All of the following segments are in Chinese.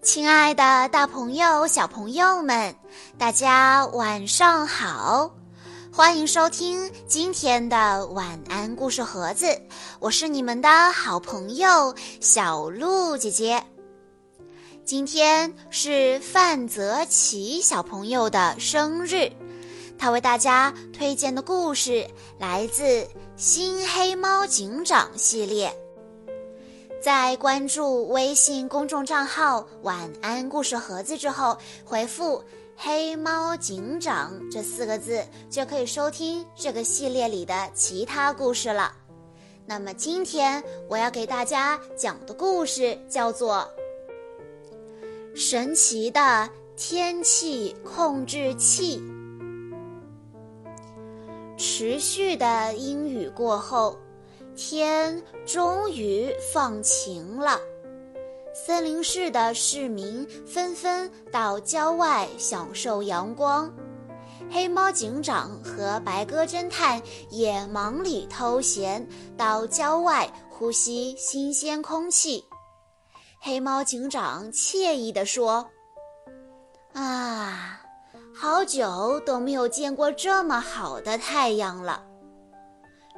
亲爱的，大朋友、小朋友们，大家晚上好！欢迎收听今天的晚安故事盒子，我是你们的好朋友小鹿姐姐。今天是范泽奇小朋友的生日，他为大家推荐的故事来自《新黑猫警长》系列。在关注微信公众账号“晚安故事盒子”之后，回复“黑猫警长”这四个字，就可以收听这个系列里的其他故事了。那么今天我要给大家讲的故事叫做《神奇的天气控制器》。持续的阴雨过后。天终于放晴了，森林市的市民纷纷到郊外享受阳光。黑猫警长和白鸽侦探也忙里偷闲，到郊外呼吸新鲜空气。黑猫警长惬意地说：“啊，好久都没有见过这么好的太阳了，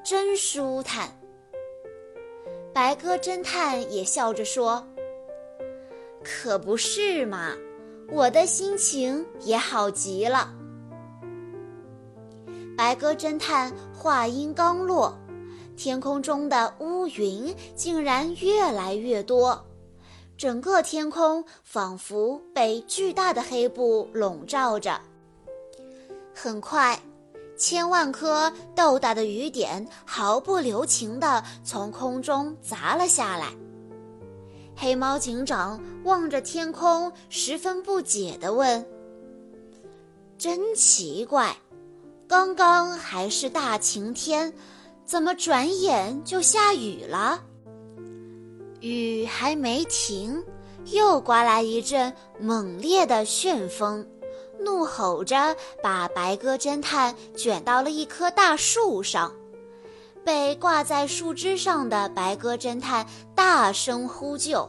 真舒坦。”白鸽侦探也笑着说：“可不是嘛，我的心情也好极了。”白鸽侦探话音刚落，天空中的乌云竟然越来越多，整个天空仿佛被巨大的黑布笼罩着。很快。千万颗豆大的雨点毫不留情地从空中砸了下来。黑猫警长望着天空，十分不解地问：“真奇怪，刚刚还是大晴天，怎么转眼就下雨了？”雨还没停，又刮来一阵猛烈的旋风。怒吼着，把白鸽侦探卷到了一棵大树上。被挂在树枝上的白鸽侦探大声呼救。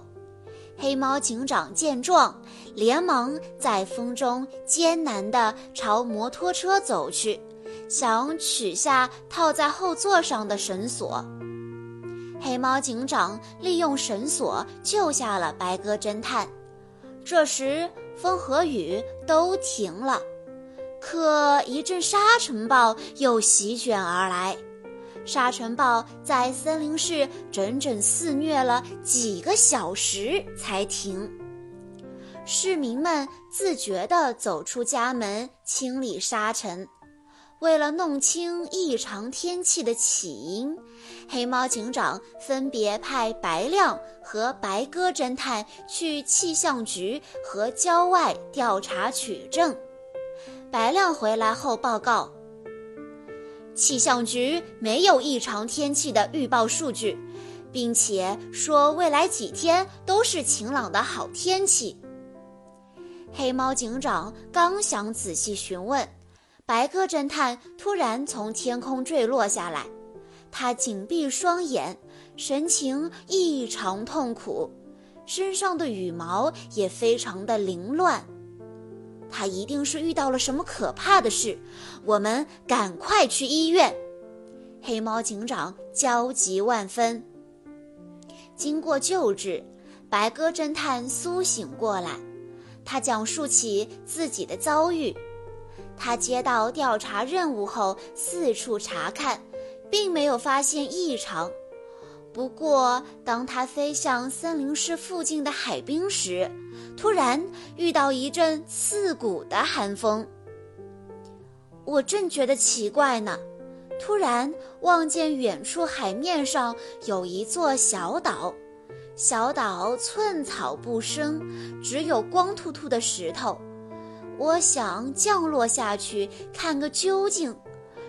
黑猫警长见状，连忙在风中艰难地朝摩托车走去，想取下套在后座上的绳索。黑猫警长利用绳索救下了白鸽侦探。这时，风和雨都停了，可一阵沙尘暴又席卷而来。沙尘暴在森林市整整肆虐了几个小时才停。市民们自觉地走出家门清理沙尘。为了弄清异常天气的起因，黑猫警长分别派白亮和白鸽侦探去气象局和郊外调查取证。白亮回来后报告，气象局没有异常天气的预报数据，并且说未来几天都是晴朗的好天气。黑猫警长刚想仔细询问。白鸽侦探突然从天空坠落下来，他紧闭双眼，神情异常痛苦，身上的羽毛也非常的凌乱。他一定是遇到了什么可怕的事，我们赶快去医院！黑猫警长焦急万分。经过救治，白鸽侦探苏醒过来，他讲述起自己的遭遇。他接到调查任务后，四处查看，并没有发现异常。不过，当它飞向森林市附近的海滨时，突然遇到一阵刺骨的寒风。我正觉得奇怪呢，突然望见远处海面上有一座小岛，小岛寸草不生，只有光秃秃的石头。我想降落下去看个究竟，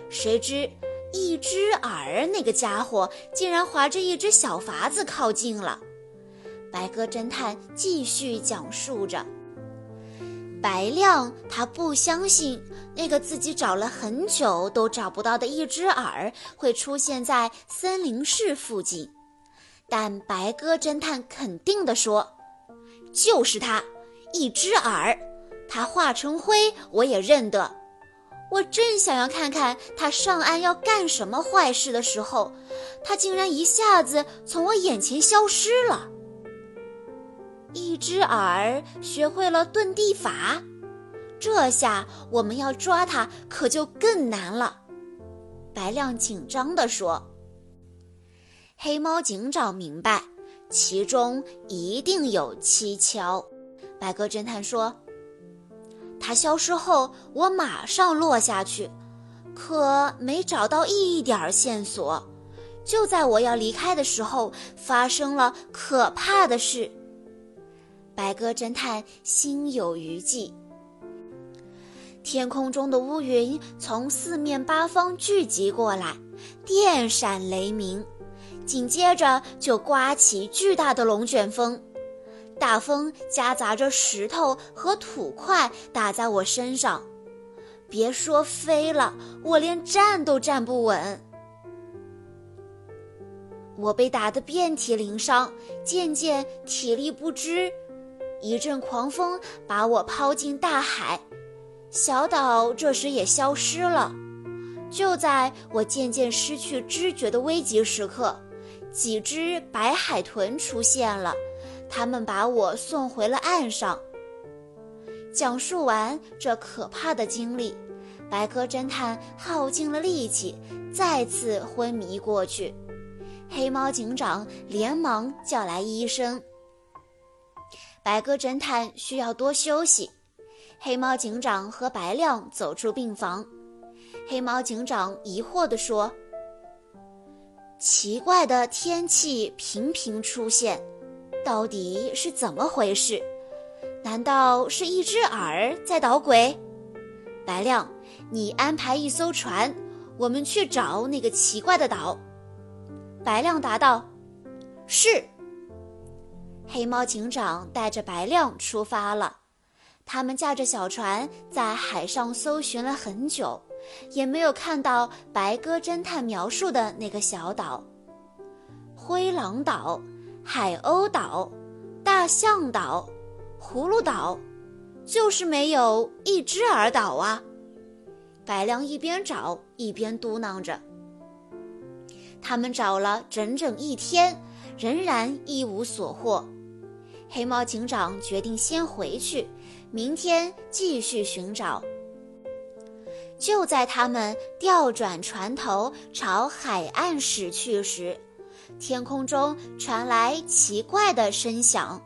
谁知一只耳那个家伙竟然划着一只小筏子靠近了。白鸽侦探继续讲述着：白亮他不相信那个自己找了很久都找不到的一只耳会出现在森林市附近，但白鸽侦探肯定地说：“就是他。”一只耳，它化成灰我也认得。我正想要看看他上岸要干什么坏事的时候，他竟然一下子从我眼前消失了。一只耳学会了遁地法，这下我们要抓他可就更难了。白亮紧张地说：“黑猫警长明白，其中一定有蹊跷。”白鸽侦探说：“它消失后，我马上落下去，可没找到一点线索。就在我要离开的时候，发生了可怕的事。”白鸽侦探心有余悸。天空中的乌云从四面八方聚集过来，电闪雷鸣，紧接着就刮起巨大的龙卷风，大风夹杂着石头和土块打在我身上，别说飞了，我连站都站不稳。我被打得遍体鳞伤，渐渐体力不支。一阵狂风把我抛进大海，小岛这时也消失了。就在我渐渐失去知觉的危急时刻，几只白海豚出现了，他们把我送回了岸上。讲述完这可怕的经历，白鸽侦探耗尽了力气，再次昏迷过去。黑猫警长连忙叫来医生。白鸽侦探需要多休息。黑猫警长和白亮走出病房。黑猫警长疑惑地说：“奇怪的天气频频出现，到底是怎么回事？难道是一只耳在捣鬼？”白亮，你安排一艘船，我们去找那个奇怪的岛。白亮答道：“是。”黑猫警长带着白亮出发了，他们驾着小船在海上搜寻了很久，也没有看到白鸽侦探描述的那个小岛——灰狼岛、海鸥岛、大象岛、葫芦岛，就是没有一只耳岛啊！白亮一边找一边嘟囔着。他们找了整整一天，仍然一无所获。黑猫警长决定先回去，明天继续寻找。就在他们调转船头朝海岸驶去时，天空中传来奇怪的声响。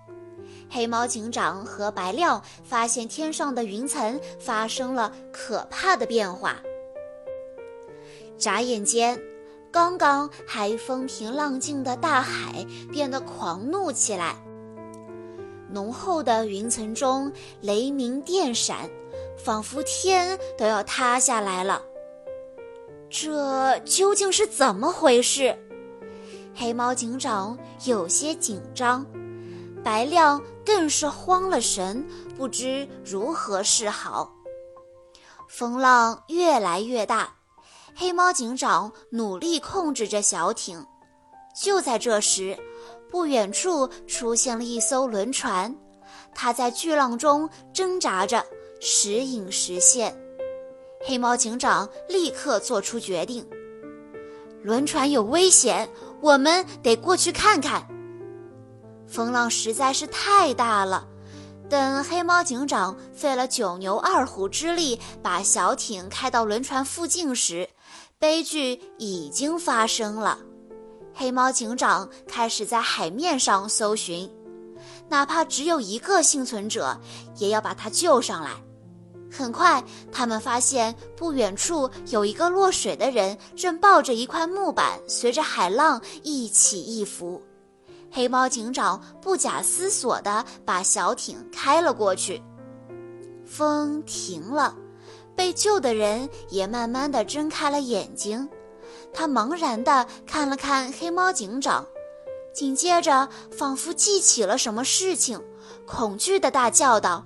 黑猫警长和白亮发现天上的云层发生了可怕的变化。眨眼间，刚刚还风平浪静的大海变得狂怒起来。浓厚的云层中，雷鸣电闪，仿佛天都要塌下来了。这究竟是怎么回事？黑猫警长有些紧张，白亮更是慌了神，不知如何是好。风浪越来越大，黑猫警长努力控制着小艇。就在这时，不远处出现了一艘轮船，它在巨浪中挣扎着，时隐时现。黑猫警长立刻做出决定：轮船有危险，我们得过去看看。风浪实在是太大了，等黑猫警长费了九牛二虎之力把小艇开到轮船附近时，悲剧已经发生了。黑猫警长开始在海面上搜寻，哪怕只有一个幸存者，也要把他救上来。很快，他们发现不远处有一个落水的人，正抱着一块木板，随着海浪一起一伏。黑猫警长不假思索地把小艇开了过去。风停了，被救的人也慢慢地睁开了眼睛。他茫然地看了看黑猫警长，紧接着仿佛记起了什么事情，恐惧地大叫道：“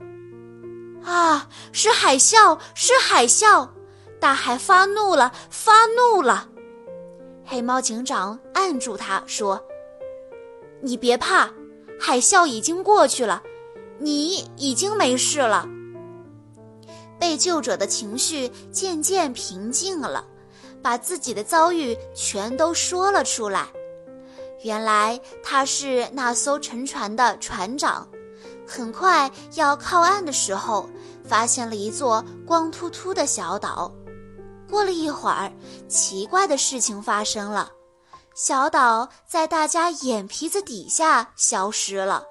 啊，是海啸！是海啸！大海发怒了！发怒了！”黑猫警长按住他说：“你别怕，海啸已经过去了，你已经没事了。”被救者的情绪渐渐平静了，把自己的遭遇全都说了出来。原来他是那艘沉船的船长，很快要靠岸的时候，发现了一座光秃秃的小岛。过了一会儿，奇怪的事情发生了，小岛在大家眼皮子底下消失了。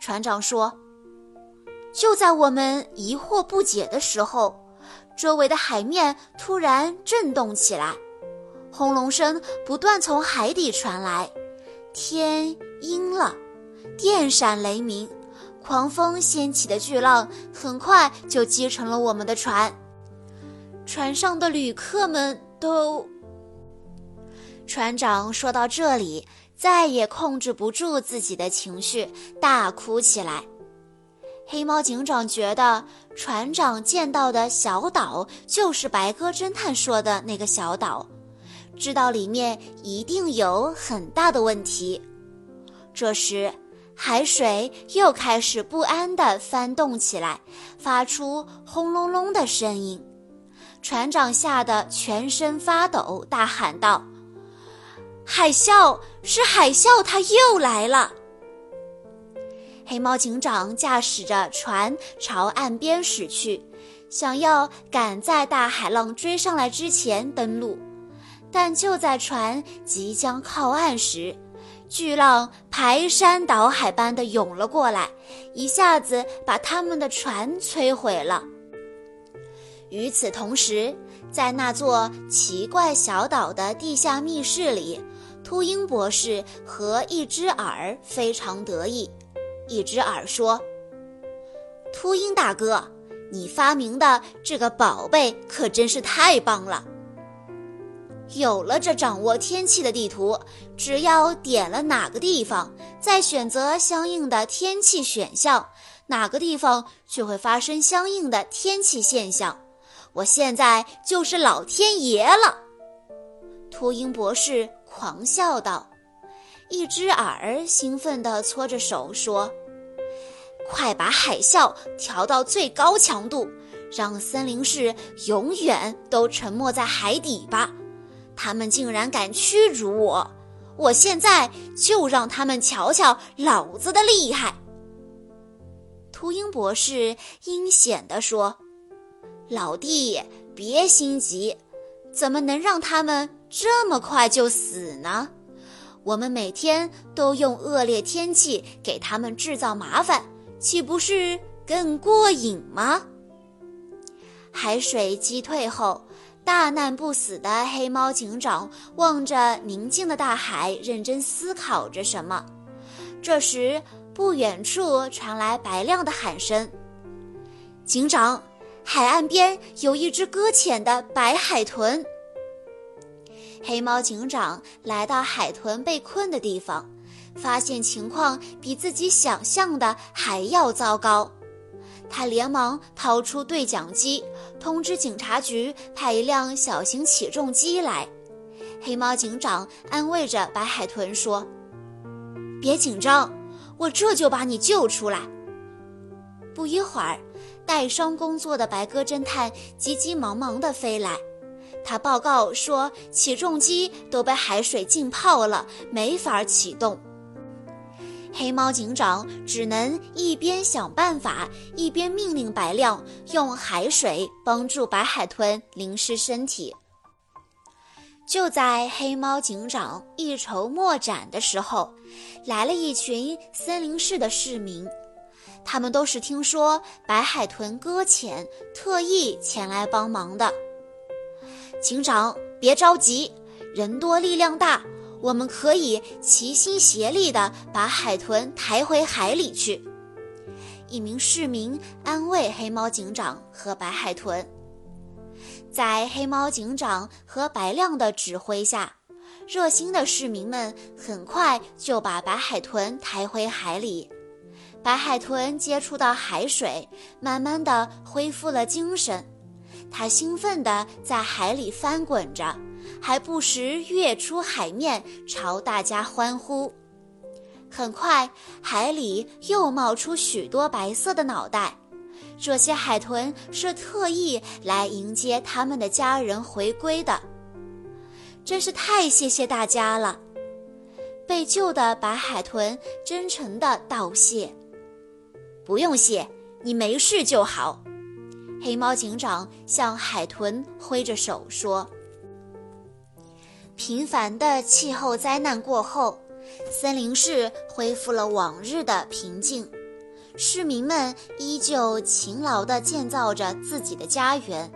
船长说：“就在我们疑惑不解的时候，周围的海面突然震动起来。”轰隆声不断从海底传来，天阴了，电闪雷鸣，狂风掀起的巨浪很快就击沉了我们的船。船上的旅客们都……船长说到这里，再也控制不住自己的情绪，大哭起来。黑猫警长觉得，船长见到的小岛就是白鸽侦探说的那个小岛。知道里面一定有很大的问题。这时，海水又开始不安地翻动起来，发出轰隆隆的声音。船长吓得全身发抖，大喊道：“海啸！是海啸！它又来了！”黑猫警长驾驶着船朝岸边驶去，想要赶在大海浪追上来之前登陆。但就在船即将靠岸时，巨浪排山倒海般的涌了过来，一下子把他们的船摧毁了。与此同时，在那座奇怪小岛的地下密室里，秃鹰博士和一只耳非常得意。一只耳说：“秃鹰大哥，你发明的这个宝贝可真是太棒了。”有了这掌握天气的地图，只要点了哪个地方，再选择相应的天气选项，哪个地方就会发生相应的天气现象。我现在就是老天爷了！秃鹰博士狂笑道。一只耳兴奋地搓着手说：“快把海啸调到最高强度，让森林市永远都沉没在海底吧！”他们竟然敢驱逐我！我现在就让他们瞧瞧老子的厉害！秃鹰博士阴险地说：“老弟，别心急，怎么能让他们这么快就死呢？我们每天都用恶劣天气给他们制造麻烦，岂不是更过瘾吗？”海水击退后。大难不死的黑猫警长望着宁静的大海，认真思考着什么。这时，不远处传来白亮的喊声：“警长，海岸边有一只搁浅的白海豚。”黑猫警长来到海豚被困的地方，发现情况比自己想象的还要糟糕。他连忙掏出对讲机，通知警察局派一辆小型起重机来。黑猫警长安慰着白海豚说：“别紧张，我这就把你救出来。”不一会儿，带伤工作的白鸽侦探急急忙忙地飞来，他报告说起重机都被海水浸泡了，没法启动。黑猫警长只能一边想办法，一边命令白亮用海水帮助白海豚淋湿身体。就在黑猫警长一筹莫展的时候，来了一群森林市的市民，他们都是听说白海豚搁浅，特意前来帮忙的。警长，别着急，人多力量大。我们可以齐心协力地把海豚抬回海里去。一名市民安慰黑猫警长和白海豚。在黑猫警长和白亮的指挥下，热心的市民们很快就把白海豚抬回海里。白海豚接触到海水，慢慢地恢复了精神。它兴奋地在海里翻滚着。还不时跃出海面，朝大家欢呼。很快，海里又冒出许多白色的脑袋。这些海豚是特意来迎接他们的家人回归的。真是太谢谢大家了！被救的白海豚真诚地道谢。不用谢，你没事就好。黑猫警长向海豚挥着手说：“频繁的气候灾难过后，森林市恢复了往日的平静。”市民们依旧勤劳地建造着自己的家园，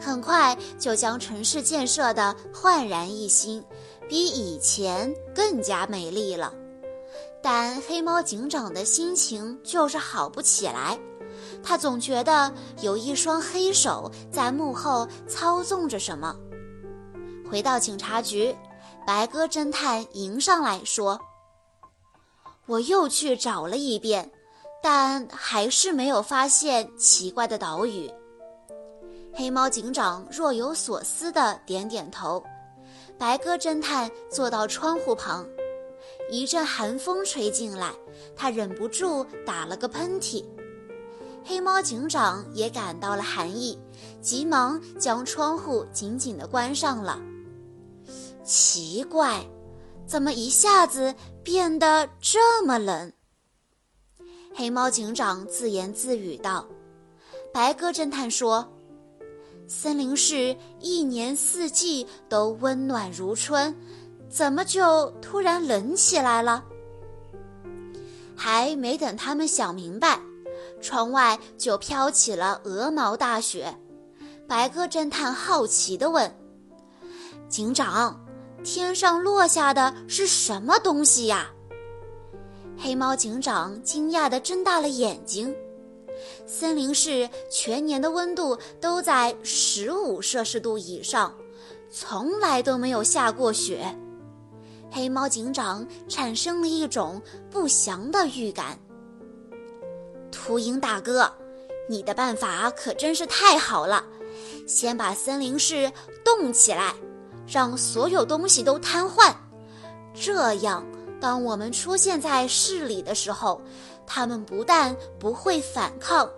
很快就将城市建设得焕然一新，比以前更加美丽了。但黑猫警长的心情就是好不起来，他总觉得有一双黑手在幕后操纵着什么。回到警察局，白鸽侦探迎上来说：“我又去找了一遍。”但还是没有发现奇怪的岛屿。黑猫警长若有所思地点点头。白鸽侦探坐到窗户旁，一阵寒风吹进来，他忍不住打了个喷嚏。黑猫警长也感到了寒意，急忙将窗户紧紧地关上了。奇怪，怎么一下子变得这么冷？黑猫警长自言自语道：“白鸽侦探说，森林是一年四季都温暖如春，怎么就突然冷起来了？”还没等他们想明白，窗外就飘起了鹅毛大雪。白鸽侦探好奇地问：“警长，天上落下的是什么东西呀？”黑猫警长惊讶地睁大了眼睛。森林市全年的温度都在十五摄氏度以上，从来都没有下过雪。黑猫警长产生了一种不祥的预感。秃鹰大哥，你的办法可真是太好了！先把森林市冻起来，让所有东西都瘫痪，这样。当我们出现在市里的时候，他们不但不会反抗，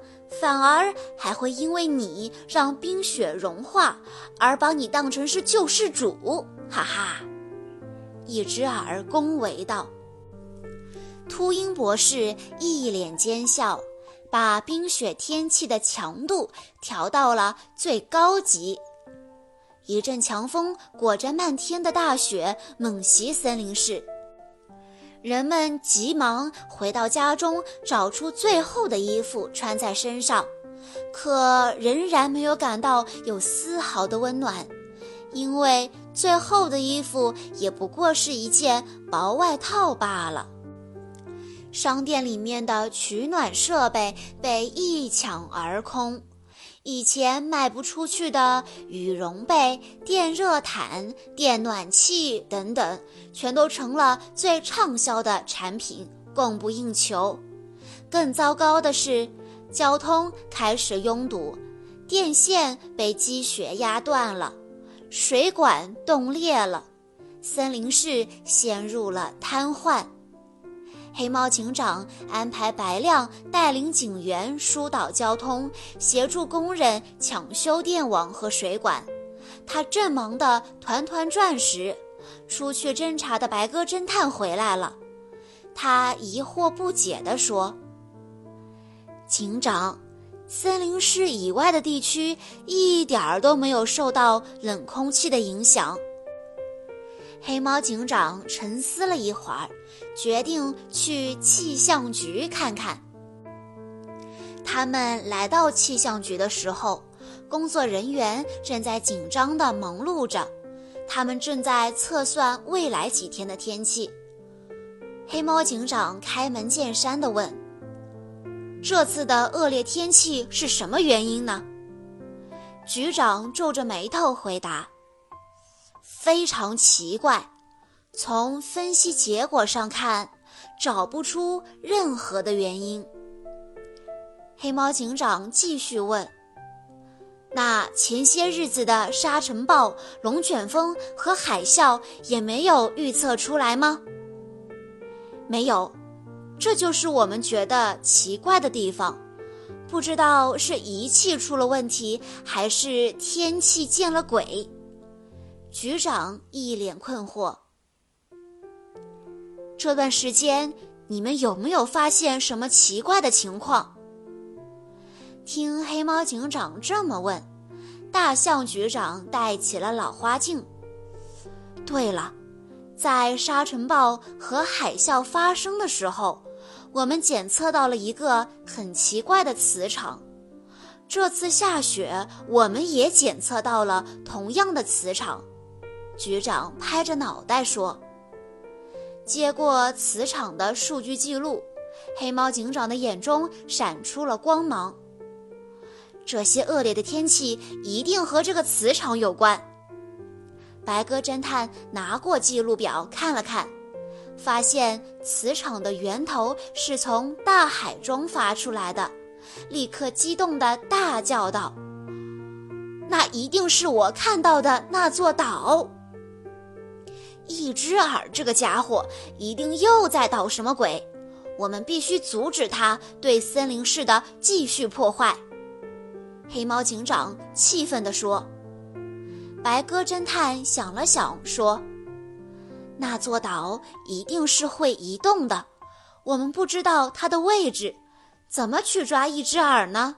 反而还会因为你让冰雪融化而把你当成是救世主。哈哈！一只耳恭维道。秃鹰博士一脸奸笑，把冰雪天气的强度调到了最高级。一阵强风裹着漫天的大雪，猛袭森林市。人们急忙回到家中，找出最厚的衣服穿在身上，可仍然没有感到有丝毫的温暖，因为最厚的衣服也不过是一件薄外套罢了。商店里面的取暖设备被一抢而空。以前卖不出去的羽绒被、电热毯、电暖器等等，全都成了最畅销的产品，供不应求。更糟糕的是，交通开始拥堵，电线被积雪压断了，水管冻裂了，森林市陷入了瘫痪。黑猫警长安排白亮带领警员疏导交通，协助工人抢修电网和水管。他正忙得团团转时，出去侦查的白鸽侦探回来了。他疑惑不解地说：“警长，森林市以外的地区一点儿都没有受到冷空气的影响。”黑猫警长沉思了一会儿，决定去气象局看看。他们来到气象局的时候，工作人员正在紧张地忙碌着，他们正在测算未来几天的天气。黑猫警长开门见山地问：“这次的恶劣天气是什么原因呢？”局长皱着眉头回答。非常奇怪，从分析结果上看，找不出任何的原因。黑猫警长继续问：“那前些日子的沙尘暴、龙卷风和海啸也没有预测出来吗？”没有，这就是我们觉得奇怪的地方。不知道是仪器出了问题，还是天气见了鬼。局长一脸困惑。这段时间，你们有没有发现什么奇怪的情况？听黑猫警长这么问，大象局长戴起了老花镜。对了，在沙尘暴和海啸发生的时候。我们检测到了一个很奇怪的磁场。这次下雪，我们也检测到了同样的磁场。局长拍着脑袋说：“接过磁场的数据记录，黑猫警长的眼中闪出了光芒。这些恶劣的天气一定和这个磁场有关。”白鸽侦探拿过记录表看了看。发现磁场的源头是从大海中发出来的，立刻激动地大叫道：“那一定是我看到的那座岛！一只耳这个家伙一定又在捣什么鬼，我们必须阻止他对森林市的继续破坏。”黑猫警长气愤地说。白鸽侦探想了想说。那座岛一定是会移动的，我们不知道它的位置，怎么去抓一只耳呢？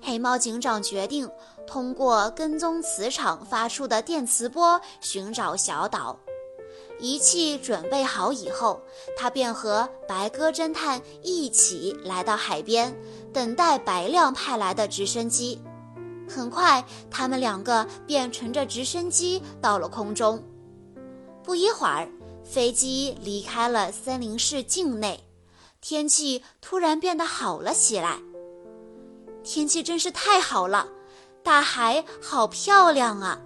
黑猫警长决定通过跟踪磁场发出的电磁波寻找小岛。仪器准备好以后，他便和白鸽侦探一起来到海边，等待白亮派来的直升机。很快，他们两个便乘着直升机到了空中。不一会儿，飞机离开了森林市境内，天气突然变得好了起来。天气真是太好了，大海好漂亮啊！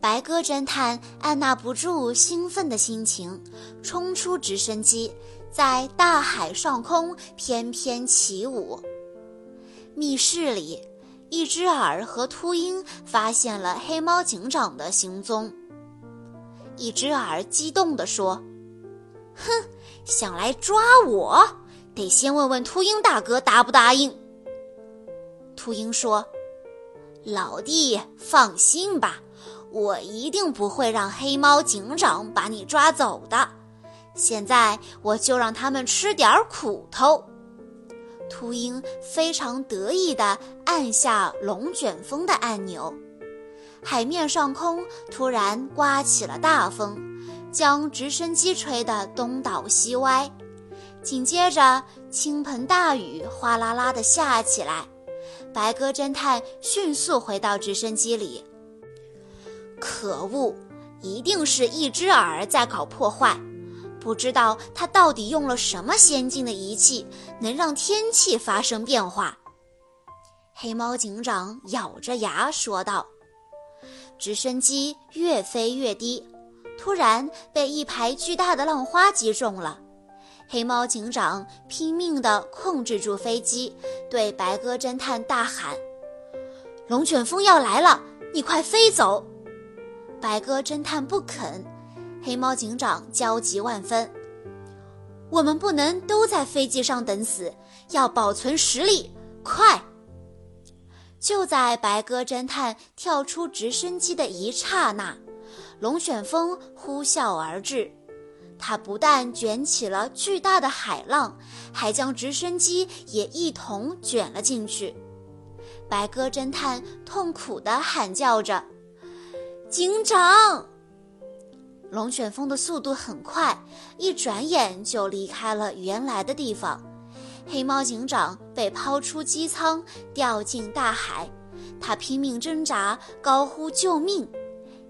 白鸽侦探按捺不住兴奋的心情，冲出直升机，在大海上空翩翩起舞。密室里，一只耳和秃鹰发现了黑猫警长的行踪。一只耳激动地说：“哼，想来抓我，得先问问秃鹰大哥答不答应。”秃鹰说：“老弟，放心吧，我一定不会让黑猫警长把你抓走的。现在我就让他们吃点苦头。”秃鹰非常得意地按下龙卷风的按钮。海面上空突然刮起了大风，将直升机吹得东倒西歪。紧接着，倾盆大雨哗啦啦地下起来。白鸽侦探迅速回到直升机里。可恶，一定是一只耳在搞破坏。不知道他到底用了什么先进的仪器，能让天气发生变化。黑猫警长咬着牙说道。直升机越飞越低，突然被一排巨大的浪花击中了。黑猫警长拼命地控制住飞机，对白鸽侦探大喊：“龙卷风要来了，你快飞走！”白鸽侦探不肯，黑猫警长焦急万分：“我们不能都在飞机上等死，要保存实力，快！”就在白鸽侦探跳出直升机的一刹那，龙卷风呼啸而至。它不但卷起了巨大的海浪，还将直升机也一同卷了进去。白鸽侦探痛苦地喊叫着：“警长！”龙卷风的速度很快，一转眼就离开了原来的地方。黑猫警长被抛出机舱，掉进大海。他拼命挣扎，高呼救命，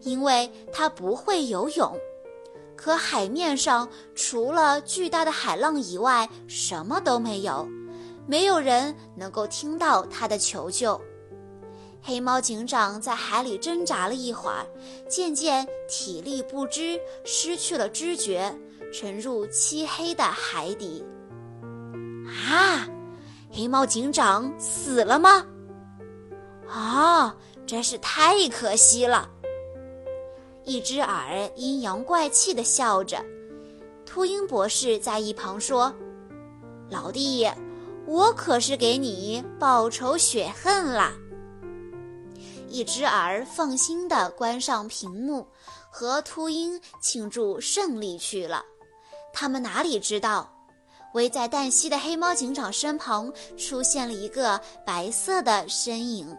因为他不会游泳。可海面上除了巨大的海浪以外，什么都没有，没有人能够听到他的求救。黑猫警长在海里挣扎了一会儿，渐渐体力不支，失去了知觉，沉入漆黑的海底。啊，黑猫警长死了吗？啊，真是太可惜了！一只耳阴阳怪气地笑着。秃鹰博士在一旁说：“老弟，我可是给你报仇雪恨啦。”一只耳放心地关上屏幕，和秃鹰庆祝胜利去了。他们哪里知道，围在黛西的黑猫警长身旁出现了一个白色的身影。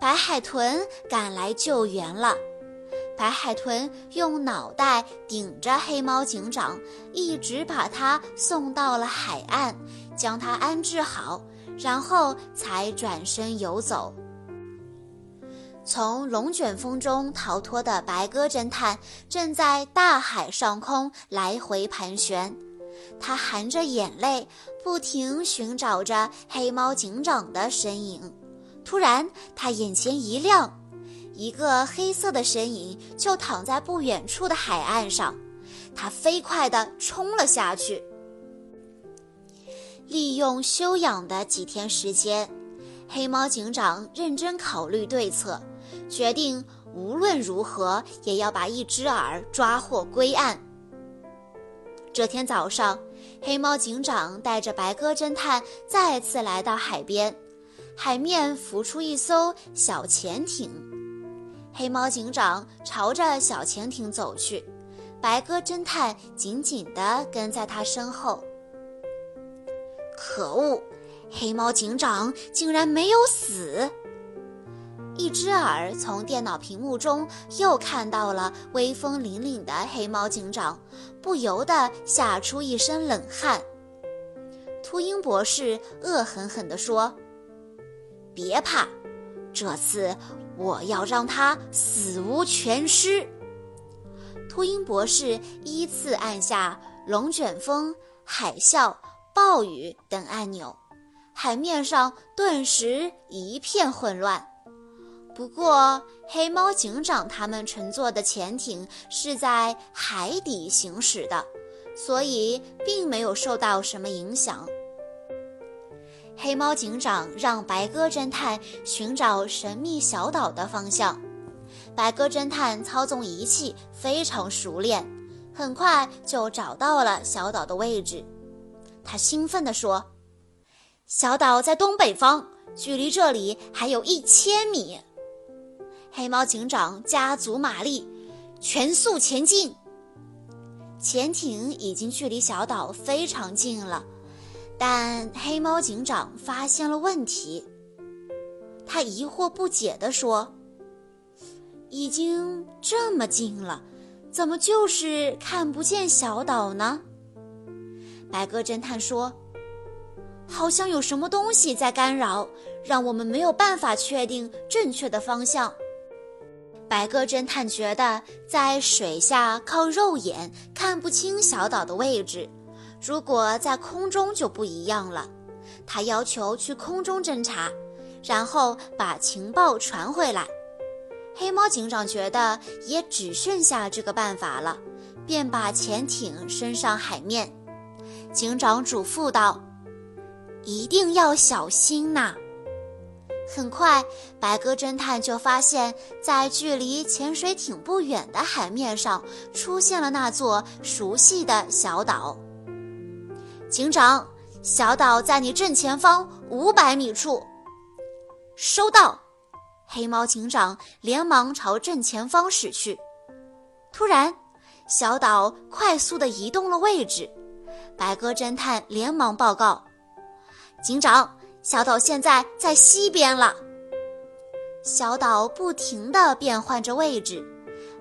白海豚赶来救援了。白海豚用脑袋顶着黑猫警长，一直把他送到了海岸，将他安置好，然后才转身游走。从龙卷风中逃脱的白鸽侦探正在大海上空来回盘旋，他含着眼泪，不停寻找着黑猫警长的身影。突然，他眼前一亮，一个黑色的身影就躺在不远处的海岸上。他飞快地冲了下去，利用休养的几天时间，黑猫警长认真考虑对策。决定无论如何也要把一只耳抓获归案。这天早上，黑猫警长带着白鸽侦探再次来到海边，海面浮出一艘小潜艇。黑猫警长朝着小潜艇走去，白鸽侦探紧紧地跟在他身后。可恶，黑猫警长竟然没有死！一只耳从电脑屏幕中又看到了威风凛凛的黑猫警长，不由得吓出一身冷汗。秃鹰博士恶狠狠地说：“别怕，这次我要让他死无全尸。”秃鹰博士依次按下龙卷风、海啸、暴雨等按钮，海面上顿时一片混乱。不过，黑猫警长他们乘坐的潜艇是在海底行驶的，所以并没有受到什么影响。黑猫警长让白鸽侦探寻找神秘小岛的方向，白鸽侦探操纵仪器非常熟练，很快就找到了小岛的位置。他兴奋地说：“小岛在东北方，距离这里还有一千米。”黑猫警长加足马力，全速前进。潜艇已经距离小岛非常近了，但黑猫警长发现了问题。他疑惑不解地说：“已经这么近了，怎么就是看不见小岛呢？”白鸽侦探说：“好像有什么东西在干扰，让我们没有办法确定正确的方向。”白鸽侦探觉得在水下靠肉眼看不清小岛的位置，如果在空中就不一样了。他要求去空中侦查，然后把情报传回来。黑猫警长觉得也只剩下这个办法了，便把潜艇升上海面。警长嘱咐道：“一定要小心呐。”很快，白鸽侦探就发现，在距离潜水艇不远的海面上，出现了那座熟悉的小岛。警长，小岛在你正前方五百米处。收到。黑猫警长连忙朝正前方驶去。突然，小岛快速地移动了位置。白鸽侦探连忙报告：“警长。”小岛现在在西边了。小岛不停地变换着位置，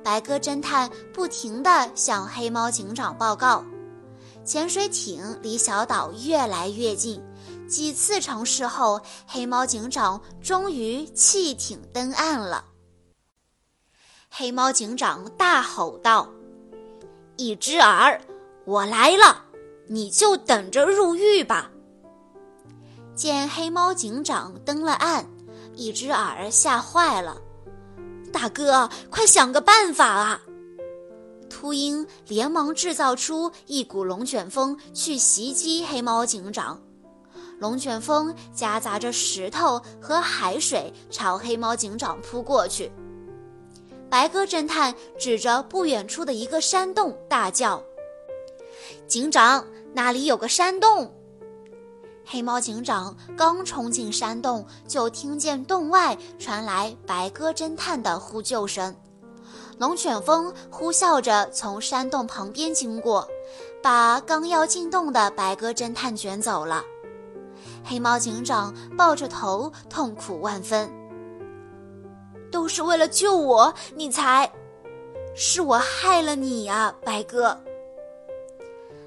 白鸽侦探不停地向黑猫警长报告。潜水艇离小岛越来越近，几次尝试后，黑猫警长终于弃艇登岸了。黑猫警长大吼道：“一只耳，我来了，你就等着入狱吧！”见黑猫警长登了岸，一只耳吓坏了。大哥，快想个办法啊！秃鹰连忙制造出一股龙卷风去袭击黑猫警长。龙卷风夹杂着石头和海水朝黑猫警长扑过去。白鸽侦探指着不远处的一个山洞大叫：“警长，那里有个山洞。黑猫警长刚冲进山洞，就听见洞外传来白鸽侦探的呼救声。龙卷风呼啸着从山洞旁边经过，把刚要进洞的白鸽侦探卷走了。黑猫警长抱着头，痛苦万分。都是为了救我，你才，是我害了你呀，白鸽。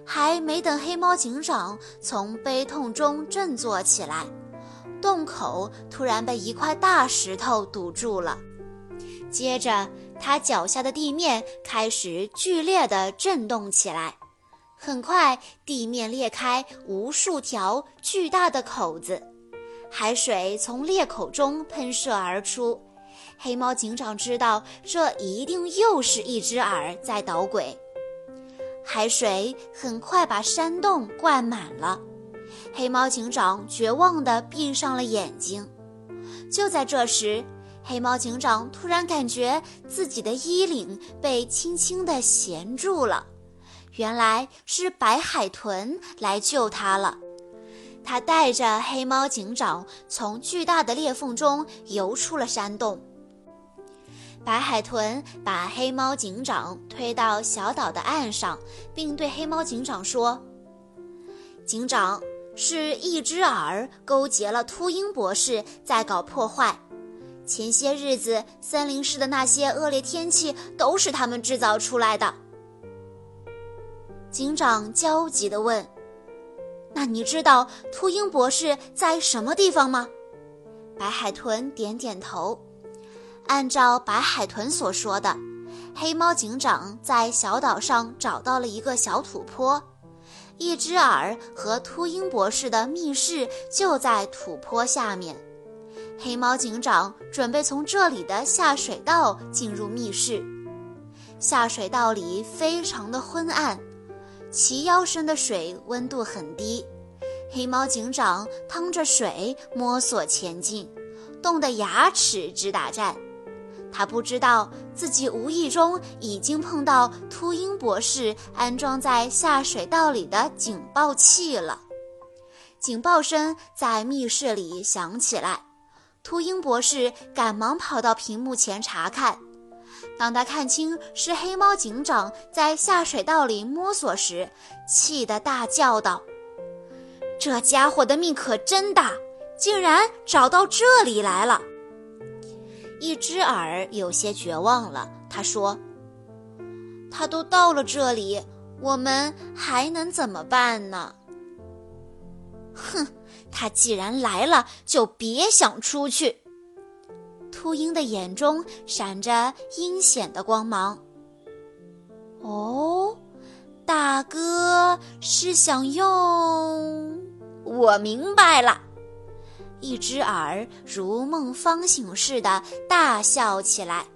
还没等黑猫警长从悲痛中振作起来，洞口突然被一块大石头堵住了。接着，他脚下的地面开始剧烈地震动起来。很快，地面裂开无数条巨大的口子，海水从裂口中喷射而出。黑猫警长知道，这一定又是一只耳在捣鬼。海水很快把山洞灌满了，黑猫警长绝望地闭上了眼睛。就在这时，黑猫警长突然感觉自己的衣领被轻轻地衔住了，原来是白海豚来救他了。他带着黑猫警长从巨大的裂缝中游出了山洞。白海豚把黑猫警长推到小岛的岸上，并对黑猫警长说：“警长，是一只耳勾结了秃鹰博士，在搞破坏。前些日子森林市的那些恶劣天气，都是他们制造出来的。”警长焦急地问：“那你知道秃鹰博士在什么地方吗？”白海豚点点头。按照白海豚所说的，黑猫警长在小岛上找到了一个小土坡，一只耳和秃鹰博士的密室就在土坡下面。黑猫警长准备从这里的下水道进入密室。下水道里非常的昏暗，齐腰深的水温度很低。黑猫警长趟着水摸索前进，冻得牙齿直打颤。他不知道自己无意中已经碰到秃鹰博士安装在下水道里的警报器了。警报声在密室里响起来，秃鹰博士赶忙跑到屏幕前查看。当他看清是黑猫警长在下水道里摸索时，气得大叫道：“这家伙的命可真大，竟然找到这里来了！”一只耳有些绝望了，他说：“他都到了这里，我们还能怎么办呢？”哼，他既然来了，就别想出去。秃鹰的眼中闪着阴险的光芒。哦，大哥是想用……我明白了。一只耳如梦方醒似的大笑起来。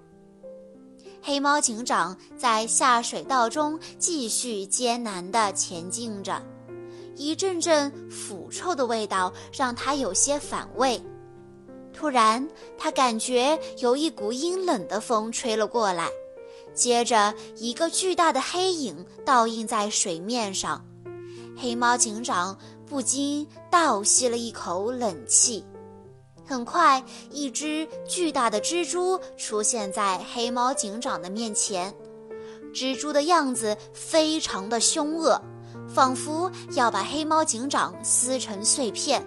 黑猫警长在下水道中继续艰难地前进着，一阵阵腐臭的味道让他有些反胃。突然，他感觉有一股阴冷的风吹了过来，接着一个巨大的黑影倒映在水面上。黑猫警长。不禁倒吸了一口冷气。很快，一只巨大的蜘蛛出现在黑猫警长的面前。蜘蛛的样子非常的凶恶，仿佛要把黑猫警长撕成碎片。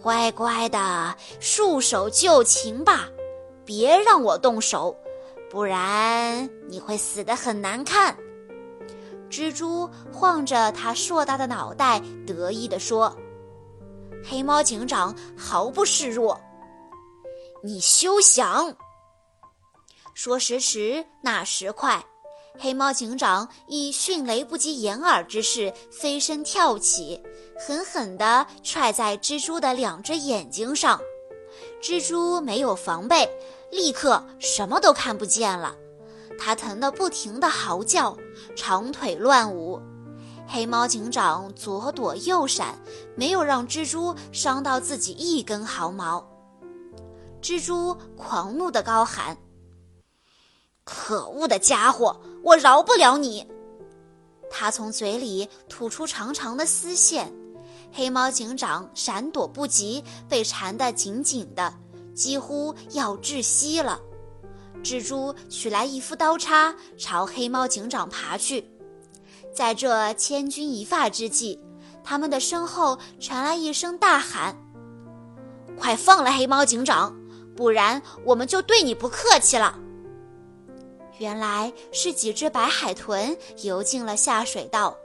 乖乖的，束手就擒吧，别让我动手，不然你会死得很难看。蜘蛛晃着它硕大的脑袋，得意地说：“黑猫警长毫不示弱，你休想！”说时迟，那时快，黑猫警长以迅雷不及掩耳之势飞身跳起，狠狠地踹在蜘蛛的两只眼睛上。蜘蛛没有防备，立刻什么都看不见了。它疼得不停地嚎叫，长腿乱舞。黑猫警长左躲右闪，没有让蜘蛛伤到自己一根毫毛。蜘蛛狂怒地高喊：“可恶的家伙，我饶不了你！”他从嘴里吐出长长的丝线，黑猫警长闪躲不及，被缠得紧紧的，几乎要窒息了。蜘蛛取来一副刀叉，朝黑猫警长爬去。在这千钧一发之际，他们的身后传来一声大喊：“快放了黑猫警长，不然我们就对你不客气了！”原来是几只白海豚游进了下水道。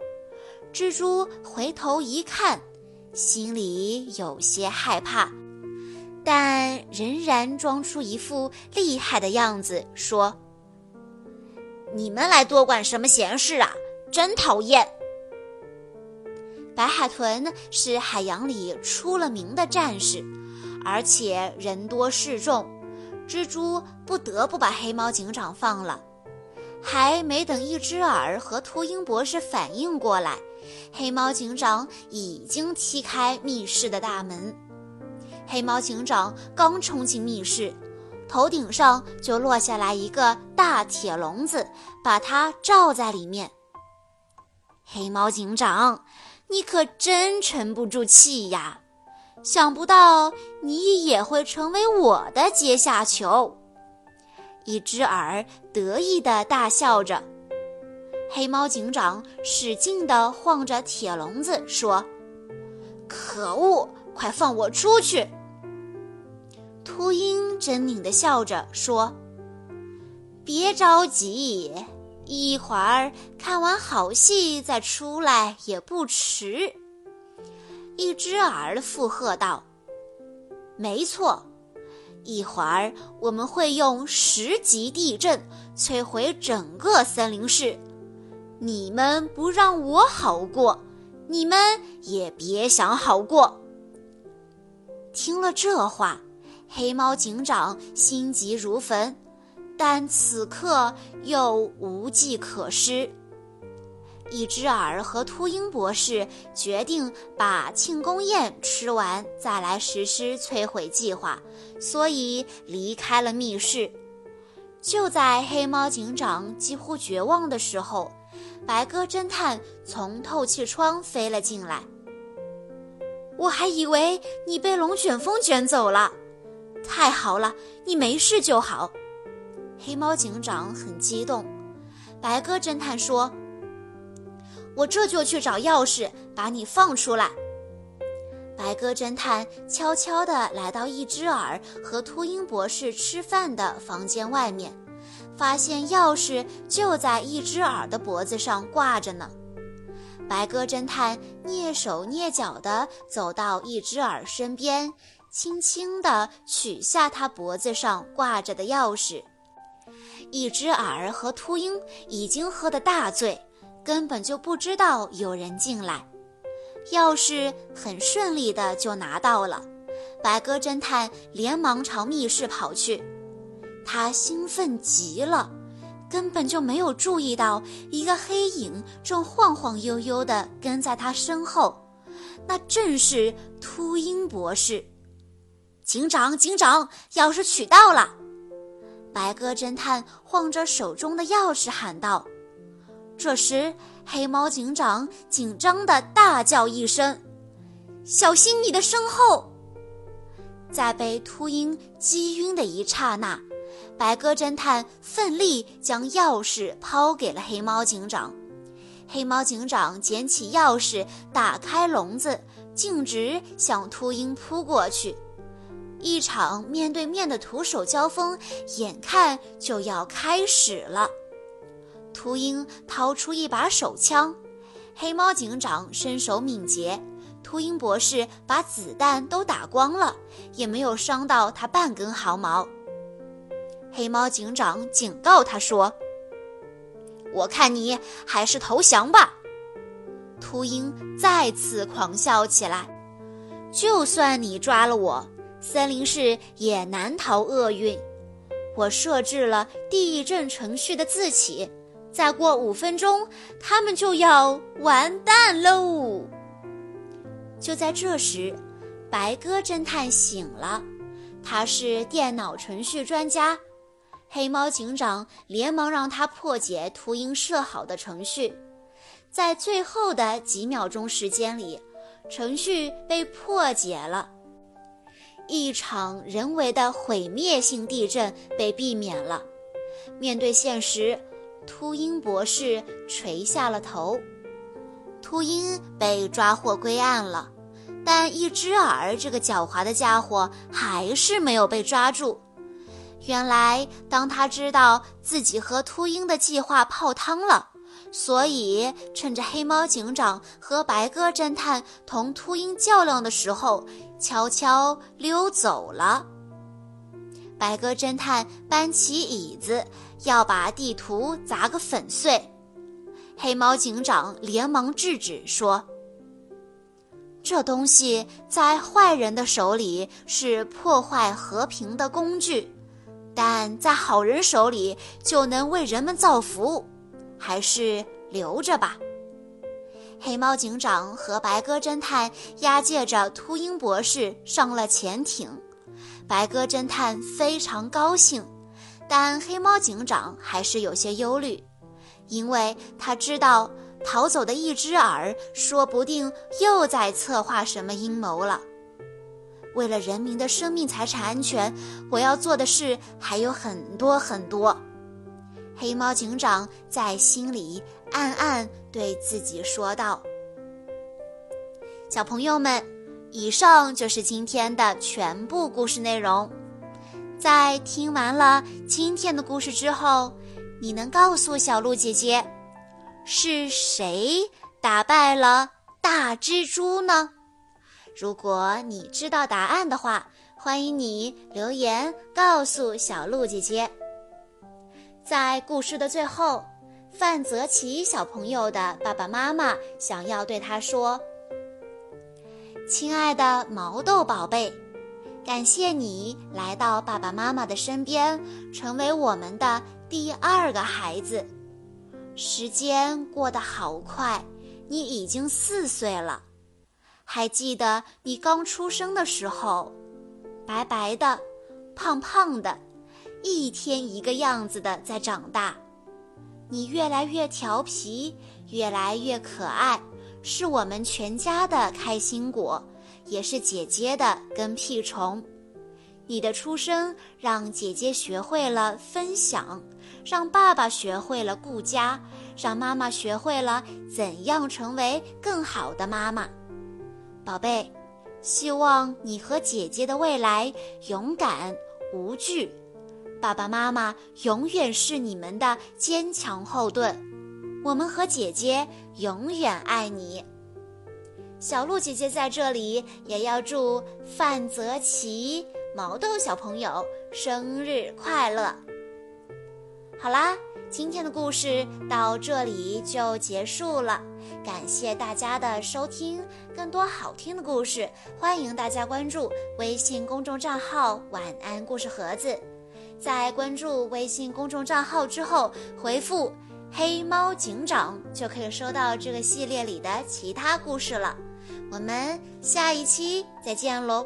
蜘蛛回头一看，心里有些害怕，但仍然装出一副厉害的样子，说：“你们来多管什么闲事啊？真讨厌！”白海豚是海洋里出了名的战士，而且人多势众。蜘蛛不得不把黑猫警长放了，还没等一只耳和秃鹰博士反应过来，黑猫警长已经踢开密室的大门。黑猫警长刚冲进密室，头顶上就落下来一个大铁笼子，把它罩在里面。黑猫警长，你可真沉不住气呀！想不到你也会成为我的阶下囚。一只耳得意地大笑着，黑猫警长使劲地晃着铁笼子说：“可恶，快放我出去！”秃鹰狰狞地笑着说：“别着急，一会儿看完好戏再出来也不迟。”一只耳附和道：“没错，一会儿我们会用十级地震摧毁整个森林市。你们不让我好过，你们也别想好过。”听了这话，黑猫警长心急如焚，但此刻又无计可施。一只耳和秃鹰博士决定把庆功宴吃完，再来实施摧毁计划，所以离开了密室。就在黑猫警长几乎绝望的时候，白鸽侦探从透气窗飞了进来。我还以为你被龙卷风卷走了，太好了，你没事就好。黑猫警长很激动。白鸽侦探说。我这就去找钥匙，把你放出来。白鸽侦探悄悄地来到一只耳和秃鹰博士吃饭的房间外面，发现钥匙就在一只耳的脖子上挂着呢。白鸽侦探蹑手蹑脚地走到一只耳身边，轻轻地取下他脖子上挂着的钥匙。一只耳和秃鹰已经喝得大醉。根本就不知道有人进来，钥匙很顺利的就拿到了。白鸽侦探连忙朝密室跑去，他兴奋极了，根本就没有注意到一个黑影正晃晃悠悠的跟在他身后，那正是秃鹰博士。警长，警长，钥匙取到了！白鸽侦探晃着手中的钥匙喊道。这时，黑猫警长紧张的大叫一声：“小心你的身后！”在被秃鹰击晕的一刹那，白鸽侦探奋力将钥匙抛给了黑猫警长。黑猫警长捡起钥匙，打开笼子，径直向秃鹰扑过去。一场面对面的徒手交锋，眼看就要开始了。秃鹰掏出一把手枪，黑猫警长身手敏捷，秃鹰博士把子弹都打光了，也没有伤到他半根毫毛。黑猫警长警告他说：“我看你还是投降吧。”秃鹰再次狂笑起来：“就算你抓了我，森林市也难逃厄运。我设置了地震程序的自启。”再过五分钟，他们就要完蛋喽！就在这时，白鸽侦探醒了，他是电脑程序专家。黑猫警长连忙让他破解秃鹰设好的程序。在最后的几秒钟时间里，程序被破解了，一场人为的毁灭性地震被避免了。面对现实，秃鹰博士垂下了头。秃鹰被抓获归案了，但一只耳这个狡猾的家伙还是没有被抓住。原来，当他知道自己和秃鹰的计划泡汤了，所以趁着黑猫警长和白鸽侦探同秃鹰较量的时候，悄悄溜走了。白鸽侦探搬起椅子，要把地图砸个粉碎。黑猫警长连忙制止说：“这东西在坏人的手里是破坏和平的工具，但在好人手里就能为人们造福，还是留着吧。”黑猫警长和白鸽侦探押解着秃鹰博士上了潜艇。白鸽侦探非常高兴，但黑猫警长还是有些忧虑，因为他知道逃走的一只耳说不定又在策划什么阴谋了。为了人民的生命财产安全，我要做的事还有很多很多。黑猫警长在心里暗暗对自己说道：“小朋友们。”以上就是今天的全部故事内容。在听完了今天的故事之后，你能告诉小鹿姐姐，是谁打败了大蜘蛛呢？如果你知道答案的话，欢迎你留言告诉小鹿姐姐。在故事的最后，范泽奇小朋友的爸爸妈妈想要对他说。亲爱的毛豆宝贝，感谢你来到爸爸妈妈的身边，成为我们的第二个孩子。时间过得好快，你已经四岁了。还记得你刚出生的时候，白白的，胖胖的，一天一个样子的在长大。你越来越调皮，越来越可爱。是我们全家的开心果，也是姐姐的跟屁虫。你的出生让姐姐学会了分享，让爸爸学会了顾家，让妈妈学会了怎样成为更好的妈妈。宝贝，希望你和姐姐的未来勇敢无惧，爸爸妈妈永远是你们的坚强后盾。我们和姐姐永远爱你。小鹿姐姐在这里也要祝范泽奇毛豆小朋友生日快乐。好啦，今天的故事到这里就结束了，感谢大家的收听。更多好听的故事，欢迎大家关注微信公众账号“晚安故事盒子”。在关注微信公众账号之后，回复。黑猫警长就可以收到这个系列里的其他故事了。我们下一期再见喽！